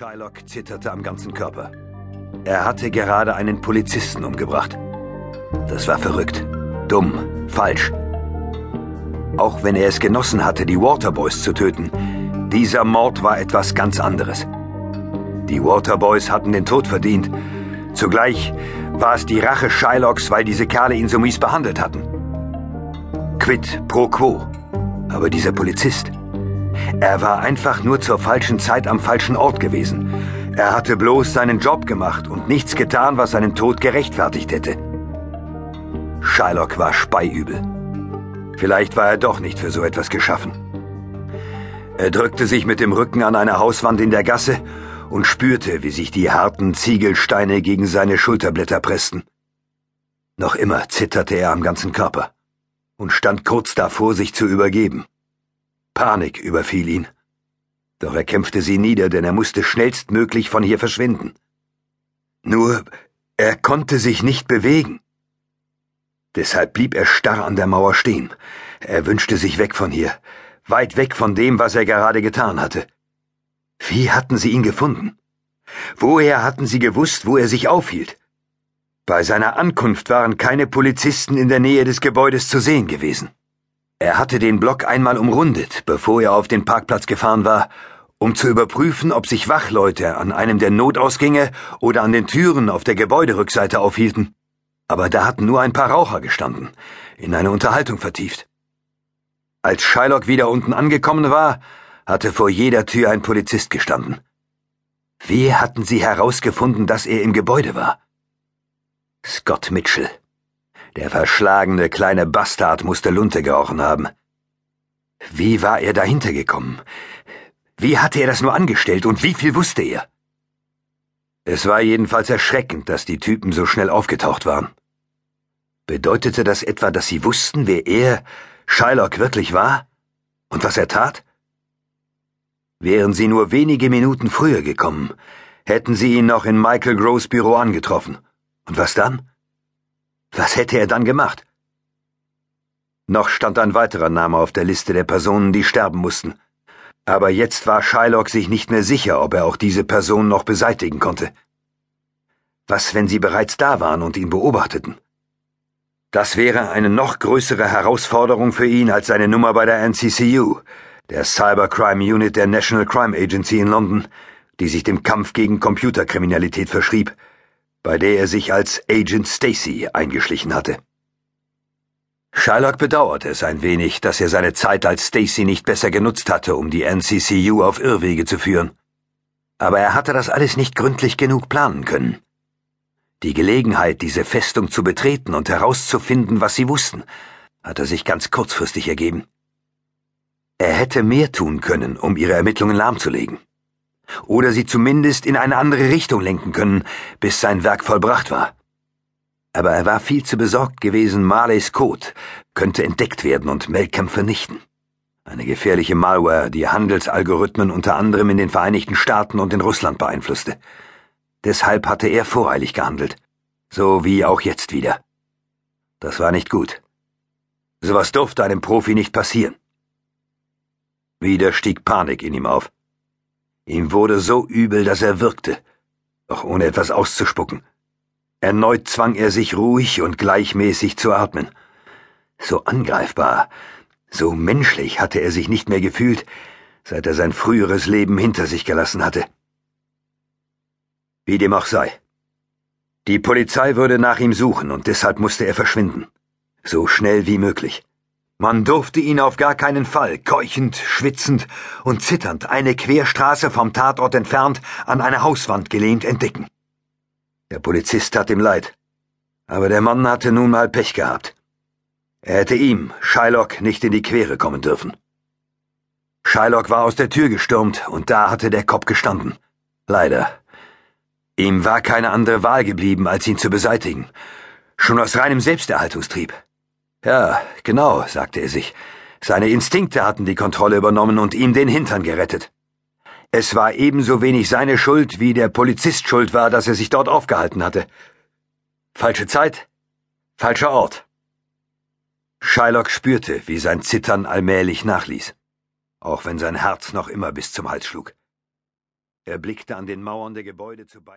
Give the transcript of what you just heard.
Shylock zitterte am ganzen Körper. Er hatte gerade einen Polizisten umgebracht. Das war verrückt, dumm, falsch. Auch wenn er es genossen hatte, die Waterboys zu töten, dieser Mord war etwas ganz anderes. Die Waterboys hatten den Tod verdient. Zugleich war es die Rache Shylocks, weil diese Kerle ihn so mies behandelt hatten. Quid pro quo. Aber dieser Polizist, er war einfach nur zur falschen Zeit am falschen Ort gewesen. Er hatte bloß seinen Job gemacht und nichts getan, was seinen Tod gerechtfertigt hätte. Shylock war speiübel. Vielleicht war er doch nicht für so etwas geschaffen. Er drückte sich mit dem Rücken an eine Hauswand in der Gasse und spürte, wie sich die harten Ziegelsteine gegen seine Schulterblätter pressten. Noch immer zitterte er am ganzen Körper und stand kurz davor, sich zu übergeben. Panik überfiel ihn. Doch er kämpfte sie nieder, denn er musste schnellstmöglich von hier verschwinden. Nur, er konnte sich nicht bewegen. Deshalb blieb er starr an der Mauer stehen. Er wünschte sich weg von hier, weit weg von dem, was er gerade getan hatte. Wie hatten sie ihn gefunden? Woher hatten sie gewusst, wo er sich aufhielt? Bei seiner Ankunft waren keine Polizisten in der Nähe des Gebäudes zu sehen gewesen. Er hatte den Block einmal umrundet, bevor er auf den Parkplatz gefahren war, um zu überprüfen, ob sich Wachleute an einem der Notausgänge oder an den Türen auf der Gebäuderückseite aufhielten. Aber da hatten nur ein paar Raucher gestanden, in eine Unterhaltung vertieft. Als Shylock wieder unten angekommen war, hatte vor jeder Tür ein Polizist gestanden. Wie hatten sie herausgefunden, dass er im Gebäude war? Scott Mitchell. Der verschlagene kleine Bastard musste Lunte gerochen haben. Wie war er dahinter gekommen? Wie hatte er das nur angestellt und wie viel wusste er? Es war jedenfalls erschreckend, dass die Typen so schnell aufgetaucht waren. Bedeutete das etwa, dass sie wussten, wer er, Shylock, wirklich war? Und was er tat? Wären sie nur wenige Minuten früher gekommen, hätten sie ihn noch in Michael Groves Büro angetroffen. Und was dann? Was hätte er dann gemacht? Noch stand ein weiterer Name auf der Liste der Personen, die sterben mussten. Aber jetzt war Shylock sich nicht mehr sicher, ob er auch diese Person noch beseitigen konnte. Was, wenn sie bereits da waren und ihn beobachteten? Das wäre eine noch größere Herausforderung für ihn als seine Nummer bei der NCCU, der Cybercrime Unit der National Crime Agency in London, die sich dem Kampf gegen Computerkriminalität verschrieb bei der er sich als Agent Stacy eingeschlichen hatte. Shylock bedauerte es ein wenig, dass er seine Zeit als Stacy nicht besser genutzt hatte, um die NCCU auf Irrwege zu führen. Aber er hatte das alles nicht gründlich genug planen können. Die Gelegenheit, diese Festung zu betreten und herauszufinden, was sie wussten, hatte sich ganz kurzfristig ergeben. Er hätte mehr tun können, um ihre Ermittlungen lahmzulegen oder sie zumindest in eine andere Richtung lenken können, bis sein Werk vollbracht war. Aber er war viel zu besorgt gewesen, Marleys Code könnte entdeckt werden und Malcolm vernichten. Eine gefährliche Malware, die Handelsalgorithmen unter anderem in den Vereinigten Staaten und in Russland beeinflusste. Deshalb hatte er voreilig gehandelt. So wie auch jetzt wieder. Das war nicht gut. Sowas durfte einem Profi nicht passieren. Wieder stieg Panik in ihm auf. Ihm wurde so übel, dass er wirkte, doch ohne etwas auszuspucken. Erneut zwang er sich ruhig und gleichmäßig zu atmen. So angreifbar, so menschlich hatte er sich nicht mehr gefühlt, seit er sein früheres Leben hinter sich gelassen hatte. Wie dem auch sei. Die Polizei würde nach ihm suchen und deshalb musste er verschwinden. So schnell wie möglich. Man durfte ihn auf gar keinen Fall, keuchend, schwitzend und zitternd, eine Querstraße vom Tatort entfernt, an eine Hauswand gelehnt entdecken. Der Polizist tat ihm leid, aber der Mann hatte nun mal Pech gehabt. Er hätte ihm, Shylock, nicht in die Quere kommen dürfen. Shylock war aus der Tür gestürmt, und da hatte der Kopf gestanden. Leider. Ihm war keine andere Wahl geblieben, als ihn zu beseitigen. Schon aus reinem Selbsterhaltungstrieb. Ja, genau, sagte er sich. Seine Instinkte hatten die Kontrolle übernommen und ihm den Hintern gerettet. Es war ebenso wenig seine Schuld, wie der Polizist schuld war, dass er sich dort aufgehalten hatte. Falsche Zeit, falscher Ort. Shylock spürte, wie sein Zittern allmählich nachließ, auch wenn sein Herz noch immer bis zum Hals schlug. Er blickte an den Mauern der Gebäude zu